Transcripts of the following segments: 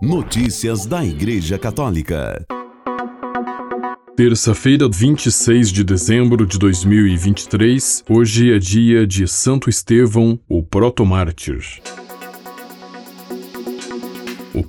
Notícias da Igreja Católica. Terça-feira, 26 de dezembro de 2023. Hoje é dia de Santo Estevão, o protomártir.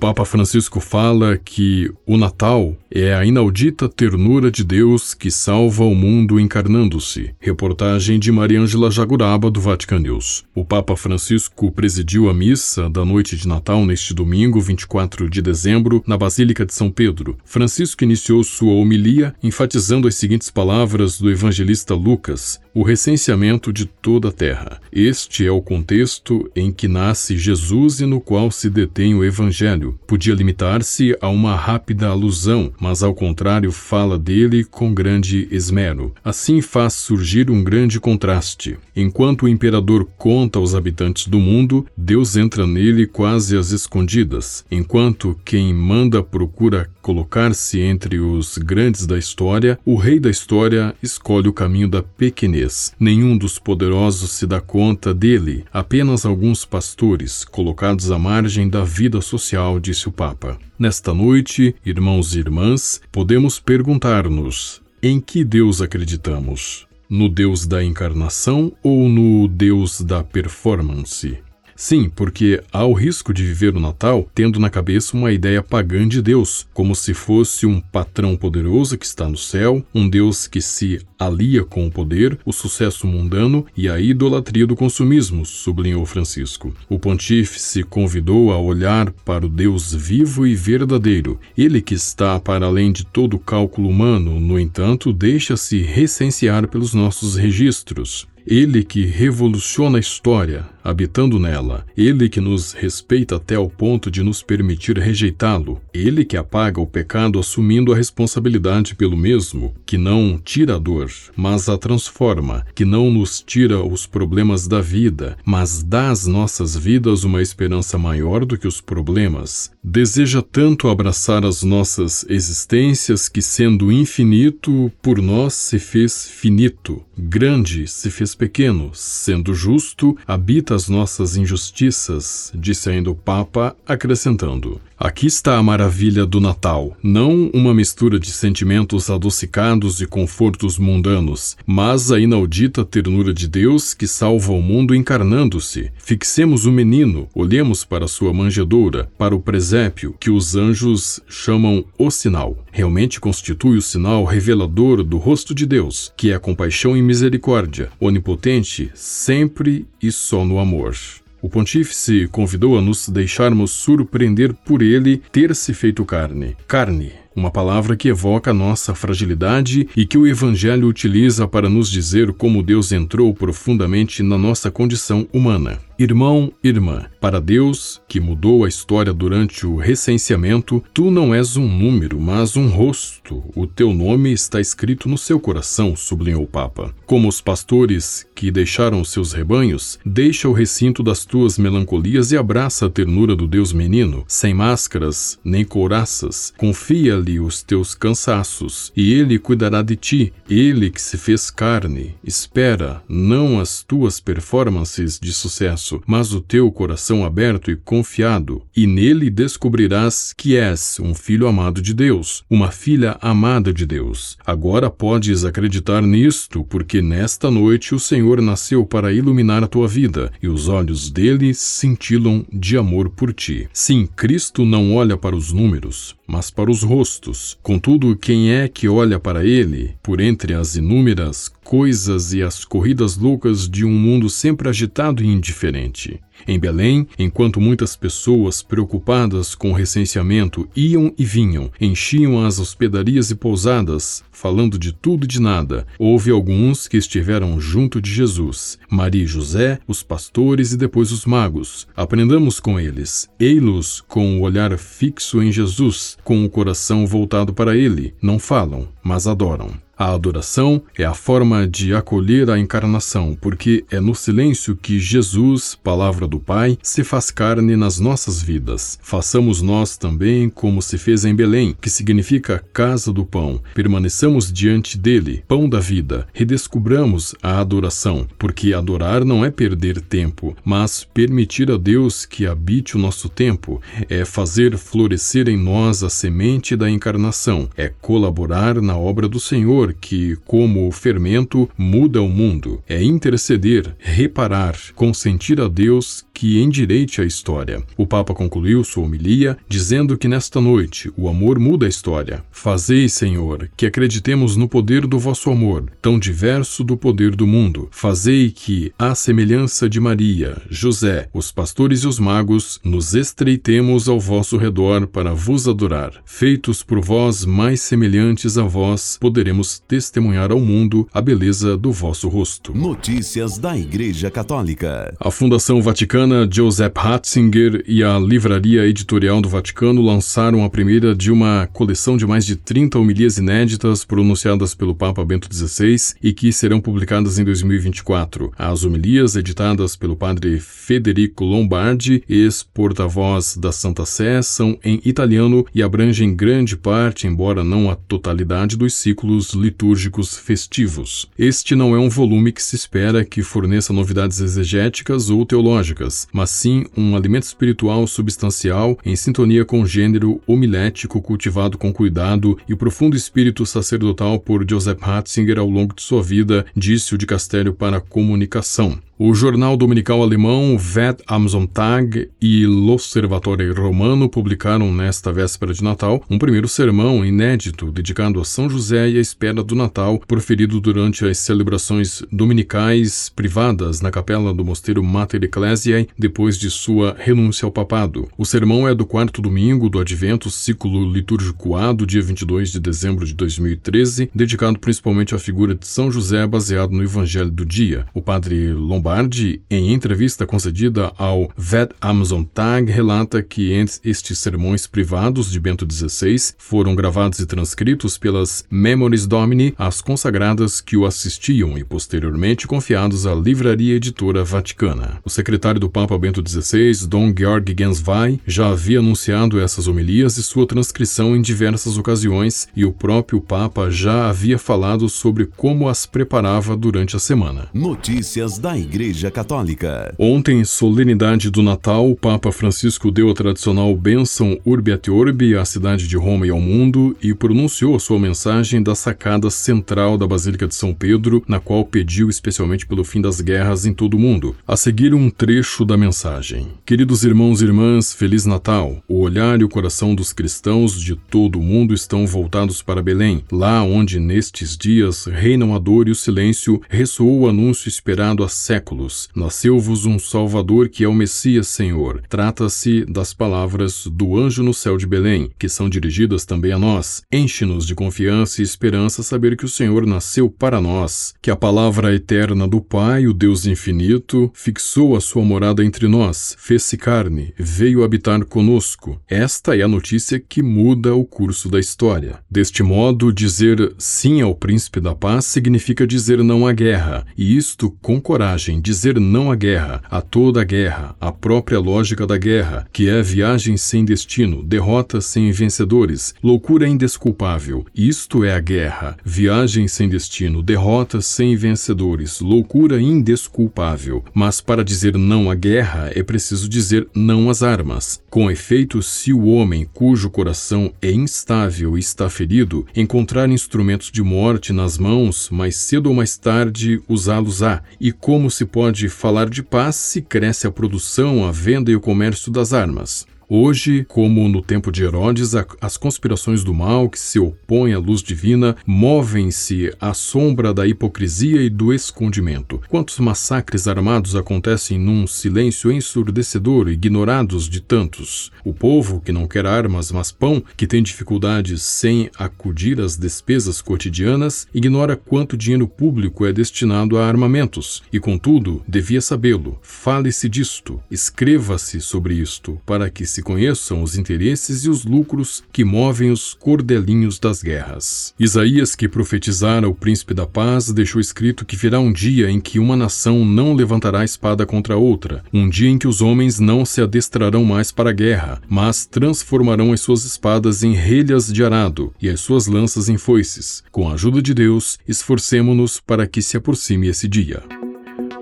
Papa Francisco fala que o Natal é a inaudita ternura de Deus que salva o mundo encarnando-se. Reportagem de Mariângela Jaguraba, do Vatican News. O Papa Francisco presidiu a missa da noite de Natal neste domingo, 24 de dezembro, na Basílica de São Pedro. Francisco iniciou sua homilia enfatizando as seguintes palavras do evangelista Lucas: o recenseamento de toda a terra. Este é o contexto em que nasce Jesus e no qual se detém o Evangelho podia limitar-se a uma rápida alusão, mas ao contrário fala dele com grande esmero. Assim faz surgir um grande contraste. Enquanto o imperador conta aos habitantes do mundo, Deus entra nele quase às escondidas, enquanto quem manda procura colocar-se entre os grandes da história, o rei da história escolhe o caminho da pequenez. Nenhum dos poderosos se dá conta dele, apenas alguns pastores, colocados à margem da vida social disse o Papa. Nesta noite, irmãos e irmãs, podemos perguntar-nos: em que Deus acreditamos? No Deus da encarnação ou no Deus da performance? Sim, porque há o risco de viver o Natal tendo na cabeça uma ideia pagã de Deus, como se fosse um patrão poderoso que está no céu, um Deus que se alia com o poder, o sucesso mundano e a idolatria do consumismo, sublinhou Francisco. O pontífice convidou a olhar para o Deus vivo e verdadeiro, ele que está para além de todo cálculo humano, no entanto, deixa-se recensear pelos nossos registros. Ele que revoluciona a história, habitando nela, ele que nos respeita até o ponto de nos permitir rejeitá-lo, ele que apaga o pecado assumindo a responsabilidade pelo mesmo, que não tira a dor, mas a transforma, que não nos tira os problemas da vida, mas dá às nossas vidas uma esperança maior do que os problemas, deseja tanto abraçar as nossas existências que, sendo infinito, por nós se fez finito, grande se fez pequeno, sendo justo, habita as nossas injustiças, disse ainda o Papa, acrescentando: Aqui está a maravilha do Natal, não uma mistura de sentimentos adocicados e confortos mundanos, mas a inaudita ternura de Deus que salva o mundo encarnando-se. Fixemos o menino, olhemos para sua manjedoura, para o presépio, que os anjos chamam o sinal. Realmente constitui o sinal revelador do rosto de Deus, que é compaixão e misericórdia, onipotente sempre e só no amor. O pontífice convidou a nos deixarmos surpreender por ele ter se feito carne. Carne, uma palavra que evoca nossa fragilidade e que o Evangelho utiliza para nos dizer como Deus entrou profundamente na nossa condição humana. Irmão, irmã, para Deus, que mudou a história durante o recenseamento, tu não és um número, mas um rosto. O teu nome está escrito no seu coração, sublinhou o Papa. Como os pastores que deixaram seus rebanhos, deixa o recinto das tuas melancolias e abraça a ternura do Deus menino, sem máscaras nem couraças. Confia-lhe os teus cansaços, e ele cuidará de ti. Ele que se fez carne, espera não as tuas performances de sucesso mas o teu coração aberto e confiado, e nele descobrirás que és um filho amado de Deus, uma filha amada de Deus. Agora podes acreditar nisto, porque nesta noite o Senhor nasceu para iluminar a tua vida, e os olhos dele cintilam de amor por ti. Sim, Cristo não olha para os números, mas para os rostos. Contudo, quem é que olha para ele, por entre as inúmeras coisas e as corridas loucas de um mundo sempre agitado e indiferente? Em Belém, enquanto muitas pessoas preocupadas com o recenseamento iam e vinham, enchiam as hospedarias e pousadas, falando de tudo e de nada, houve alguns que estiveram junto de Jesus, Maria e José, os pastores e depois os magos. Aprendamos com eles. Ei-los com o olhar fixo em Jesus, com o coração voltado para ele. Não falam, mas adoram. A adoração é a forma de acolher a encarnação, porque é no silêncio que Jesus, palavra do Pai, se faz carne nas nossas vidas. Façamos nós também como se fez em Belém, que significa casa do pão. Permaneçamos diante dele, pão da vida. Redescubramos a adoração, porque adorar não é perder tempo, mas permitir a Deus que habite o nosso tempo, é fazer florescer em nós a semente da encarnação, é colaborar na obra do Senhor, que, como o fermento, muda o mundo, é interceder, reparar, consentir a Deus que endireite a história. O Papa concluiu sua homilia dizendo que nesta noite o amor muda a história. Fazei, Senhor, que acreditemos no poder do vosso amor, tão diverso do poder do mundo. Fazei que, à semelhança de Maria, José, os pastores e os magos, nos estreitemos ao vosso redor para vos adorar. Feitos por vós mais semelhantes a vós, poderemos testemunhar ao mundo a beleza do vosso rosto. Notícias da Igreja Católica. A Fundação Vaticana Joseph Ratzinger e a Livraria Editorial do Vaticano lançaram a primeira de uma coleção de mais de 30 homilias inéditas pronunciadas pelo Papa Bento XVI e que serão publicadas em 2024. As homilias, editadas pelo padre Federico Lombardi, ex-porta-voz da Santa Sé, são em italiano e abrangem grande parte, embora não a totalidade, dos ciclos litúrgicos festivos. Este não é um volume que se espera que forneça novidades exegéticas ou teológicas mas sim um alimento espiritual substancial em sintonia com o gênero homilético cultivado com cuidado e o profundo espírito sacerdotal por Joseph Ratzinger ao longo de sua vida, disse o de Castério para a Comunicação. O jornal dominical alemão Vet am Sonntag e L'Osservatore Romano publicaram nesta véspera de Natal um primeiro sermão inédito dedicado a São José e à espera do Natal, proferido durante as celebrações dominicais privadas na capela do mosteiro Mater Ecclesiae depois de sua renúncia ao papado. O sermão é do quarto domingo do Advento, ciclo litúrgico A, do dia 22 de dezembro de 2013, dedicado principalmente à figura de São José baseado no Evangelho do dia. O padre Lombardi Lombardi, em entrevista concedida ao Ved Amazon Tag, relata que entre estes sermões privados de Bento XVI foram gravados e transcritos pelas Memories Domini, as consagradas que o assistiam e posteriormente confiados à Livraria Editora Vaticana. O secretário do Papa Bento XVI, Dom Georg Genswein, já havia anunciado essas homilias e sua transcrição em diversas ocasiões, e o próprio Papa já havia falado sobre como as preparava durante a semana. Notícias da Igreja Igreja Católica. Ontem, solenidade do Natal, o Papa Francisco deu a tradicional bênção Urbi et Orbi à cidade de Roma e ao mundo e pronunciou sua mensagem da sacada central da Basílica de São Pedro, na qual pediu especialmente pelo fim das guerras em todo o mundo. A seguir, um trecho da mensagem. Queridos irmãos e irmãs, Feliz Natal! O olhar e o coração dos cristãos de todo o mundo estão voltados para Belém, lá onde nestes dias reinam a dor e o silêncio, ressoou o anúncio esperado há séculos séculos. Nasceu-vos um Salvador que é o Messias Senhor. Trata-se das palavras do anjo no céu de Belém, que são dirigidas também a nós. Enche-nos de confiança e esperança saber que o Senhor nasceu para nós, que a palavra eterna do Pai, o Deus infinito, fixou a sua morada entre nós, fez-se carne, veio habitar conosco. Esta é a notícia que muda o curso da história. Deste modo, dizer sim ao príncipe da paz significa dizer não à guerra, e isto com coragem, dizer não à guerra, a toda a guerra, a própria lógica da guerra, que é viagem sem destino, derrota sem vencedores, loucura indesculpável. Isto é a guerra, viagem sem destino, derrota sem vencedores, loucura indesculpável. Mas para dizer não à guerra é preciso dizer não às armas. Com efeito, se o homem cujo coração é instável e está ferido encontrar instrumentos de morte nas mãos, mais cedo ou mais tarde usá-los-á, e como se pode falar de paz se cresce a produção, a venda e o comércio das armas. Hoje, como no tempo de Herodes, as conspirações do mal que se opõem à luz divina movem-se à sombra da hipocrisia e do escondimento. Quantos massacres armados acontecem num silêncio ensurdecedor, ignorados de tantos? O povo, que não quer armas, mas pão, que tem dificuldades sem acudir às despesas cotidianas, ignora quanto dinheiro público é destinado a armamentos, e contudo, devia sabê-lo. Fale-se disto, escreva-se sobre isto, para que se se conheçam os interesses e os lucros que movem os cordelinhos das guerras. Isaías, que profetizara o príncipe da paz, deixou escrito que virá um dia em que uma nação não levantará espada contra outra, um dia em que os homens não se adestrarão mais para a guerra, mas transformarão as suas espadas em relhas de arado e as suas lanças em foices. Com a ajuda de Deus, esforcemo-nos para que se aproxime esse dia.